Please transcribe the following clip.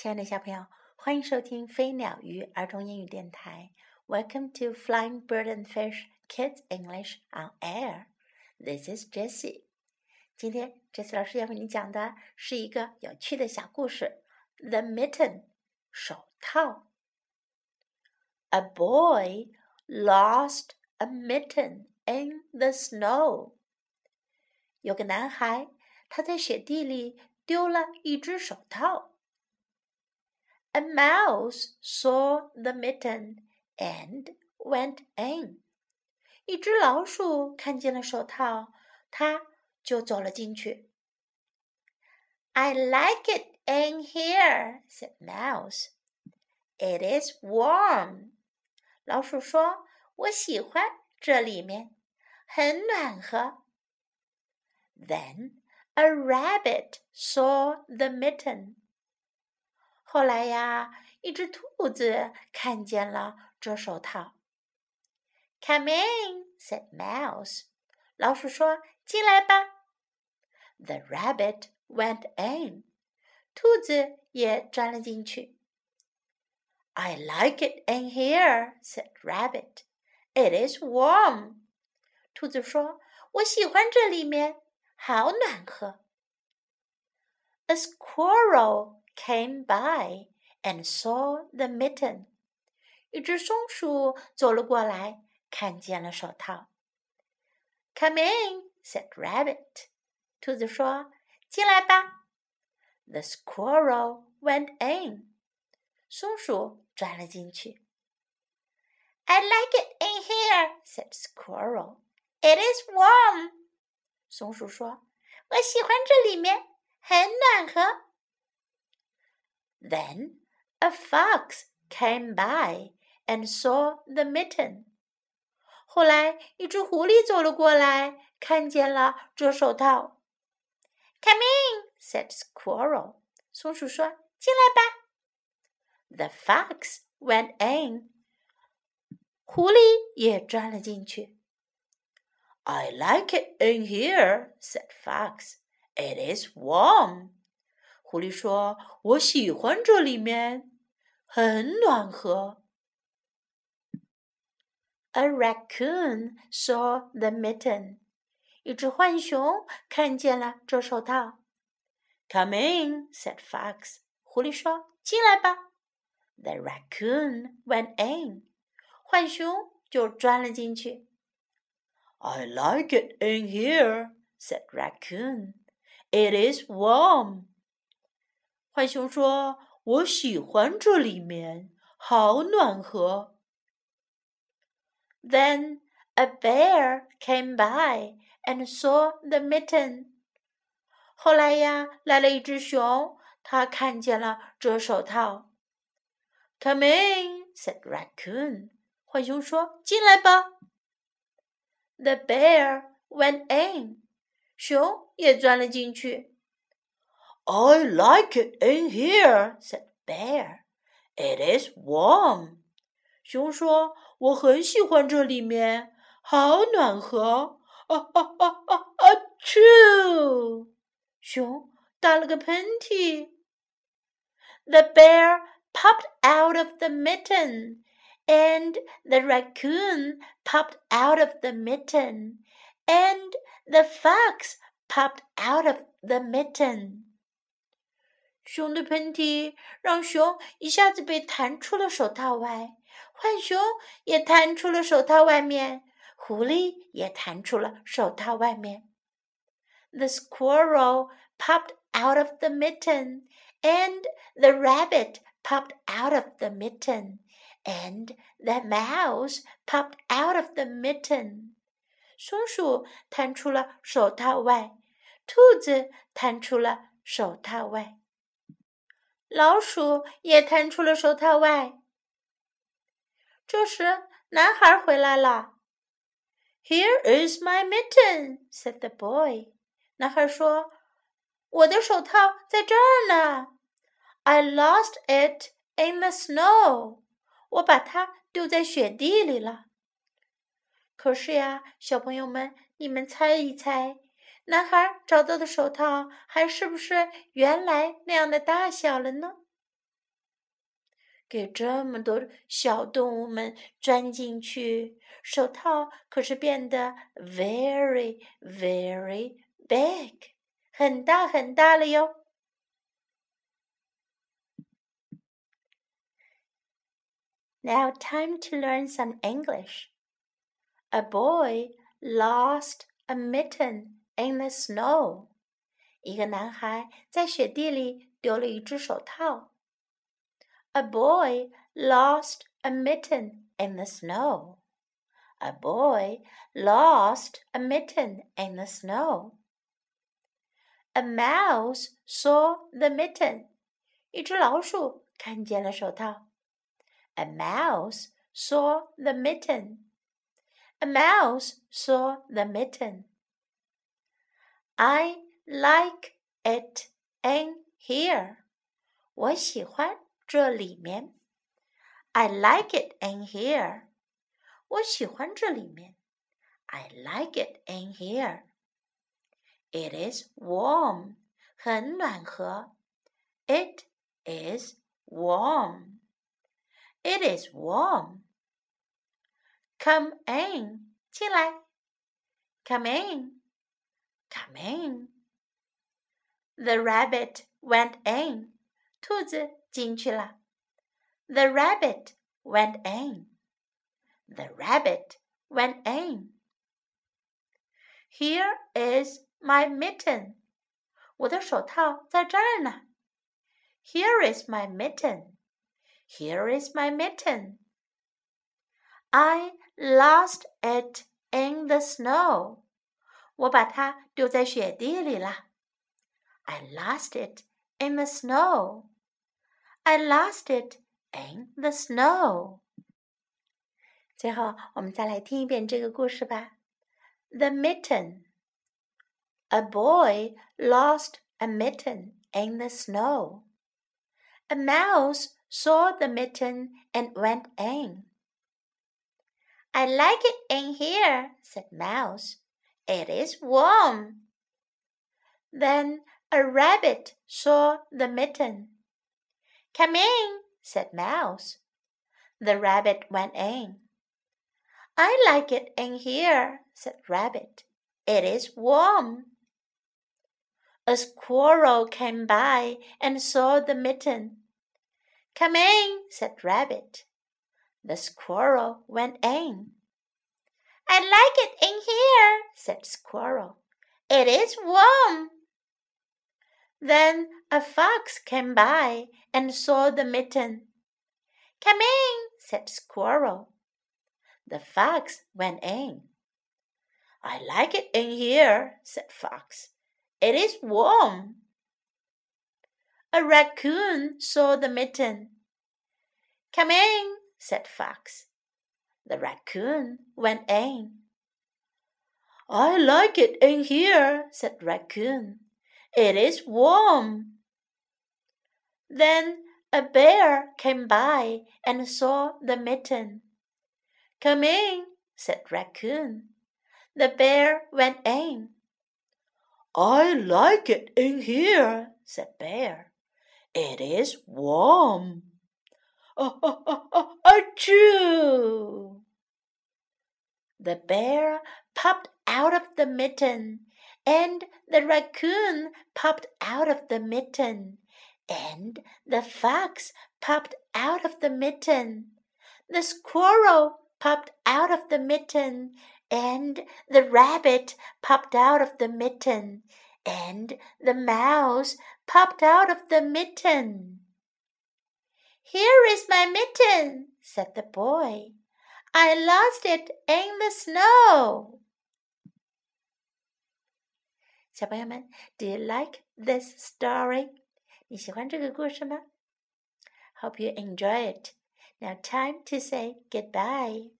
亲爱的小朋友，欢迎收听飞鸟鱼儿童英语电台。Welcome to Flying Bird and Fish Kids English on Air. This is Jessie. 今天，Jessie 老师要为你讲的是一个有趣的小故事，《The Mitten》手套。A boy lost a mitten in the snow. 有个男孩，他在雪地里丢了一只手套。A mouse saw the mitten and went in. 一只老鼠看见了手套，它就走了进去。I like it in here," said Mouse. "It is warm." 老鼠说：“我喜欢这里面，很暖和。” Then a rabbit saw the mitten. 后来呀，一只兔子看见了这手套。Come in, said Mouse. 老鼠说：“进来吧。” The rabbit went in. 兔子也钻了进去。I like it in here, said Rabbit. It is warm. 兔子说：“我喜欢这里面，好暖和。” A squirrel came by and saw the mitten. 一只松鼠走了过来，看见了手套。Come in, said Rabbit. 兔子说：“进来吧。” The squirrel went in. 松鼠钻了进去。I like it in here, said Squirrel. It is warm. 松鼠说：“我喜欢这里面，很暖和。” Then a fox came by and saw the mitten. 后来，一只狐狸走了过来，看见了这手套。Come in, said Squirrel. 松鼠说：“进来吧。” The fox went in. 狐狸也钻了进去。I like it in here, said Fox. It is warm. 狐狸说：“我喜欢这里面，很暖和。” A raccoon saw the mitten. 一只浣熊看见了这手套。Come in, said Fox. 狐狸说：“进来吧。” The raccoon went in. 浣熊就钻了进去。I like it in here, said Raccoon. It is warm. 浣熊说：“我喜欢这里面，好暖和。” Then a bear came by and saw the mitten. 后来呀，来了一只熊，它看见了这手套。Come in, said Raccoon. 浣熊说：“进来吧。” The bear went in. 熊也钻了进去。I like it in here," said Bear. "It is warm." 熊说：“我很喜欢这里面，好暖和。”啊啊啊啊啊！True，熊打了个喷嚏。The bear popped out of the mitten, and the raccoon popped out of the mitten, and the fox popped out of the mitten. 熊的喷嚏让熊一下子被弹出了手套外，浣熊也弹出了手套外面，狐狸也弹出了手套外面。The squirrel popped out of the mitten, and the rabbit popped out of the mitten, and the mouse popped out of the mitten. 松鼠弹出了手套外，兔子弹出了手套外。老鼠也探出了手套外。这时，男孩回来了。“Here is my mitten,” said the boy. 男孩说：“我的手套在这儿呢。”“I lost it in the snow.” 我把它丢在雪地里了。可是呀，小朋友们，你们猜一猜？男孩找到的手套还是不是原来那样的大小了呢 给这么多小动物们钻进去，手套可是变得 very very big，很大很大了哟。Now time to learn some English. A boy lost a mitten in the snow. 一个男孩在雪地里丢了一只手套。A boy lost a mitten in the snow. A boy lost a mitten in the snow. A mouse saw the mitten. 一只老鼠看见了手套。A mouse saw the mitten. A mouse saw the mitten. I like it in here. 我喜欢这里面。I like it in here. 我喜欢这里面。I like it in here. It is warm. 很暖和。It is warm. It is warm. Come in. 进来。Come in. Come in. The rabbit went in. 兔子进去了。The rabbit went in. The rabbit went in. Here is my mitten. 我的手套在这儿呢。Here is my mitten. Here is my mitten. I lost it in the snow. 我把它丢在雪地里了。I lost it in the snow. I lost it in the snow. 最后，我们再来听一遍这个故事吧。The mitten. A boy lost a mitten in the snow. A mouse saw the mitten and went in. I like it in here, said Mouse. It is warm. Then a rabbit saw the mitten. Come in, said Mouse. The rabbit went in. I like it in here, said Rabbit. It is warm. A squirrel came by and saw the mitten. Come in, said Rabbit. The squirrel went in. I like it in here, said Squirrel. It is warm. Then a fox came by and saw the mitten. Come in, said Squirrel. The fox went in. I like it in here, said Fox. It is warm. A raccoon saw the mitten. Come in, said Fox. The raccoon went in. I like it in here, said Raccoon. It is warm. Then a bear came by and saw the mitten. Come in, said Raccoon. The bear went in. I like it in here, said Bear. It is warm. Oh, achoo! The bear popped out of the mitten, and the raccoon popped out of the mitten, and the fox popped out of the mitten. The squirrel popped out of the mitten, and the rabbit popped out of the mitten, and the mouse popped out of the mitten. Here is my mitten, said the boy. I lost it in the snow. 小朋友们，Do you like this story? 你喜欢这个故事吗？Hope you enjoy it. Now time to say goodbye.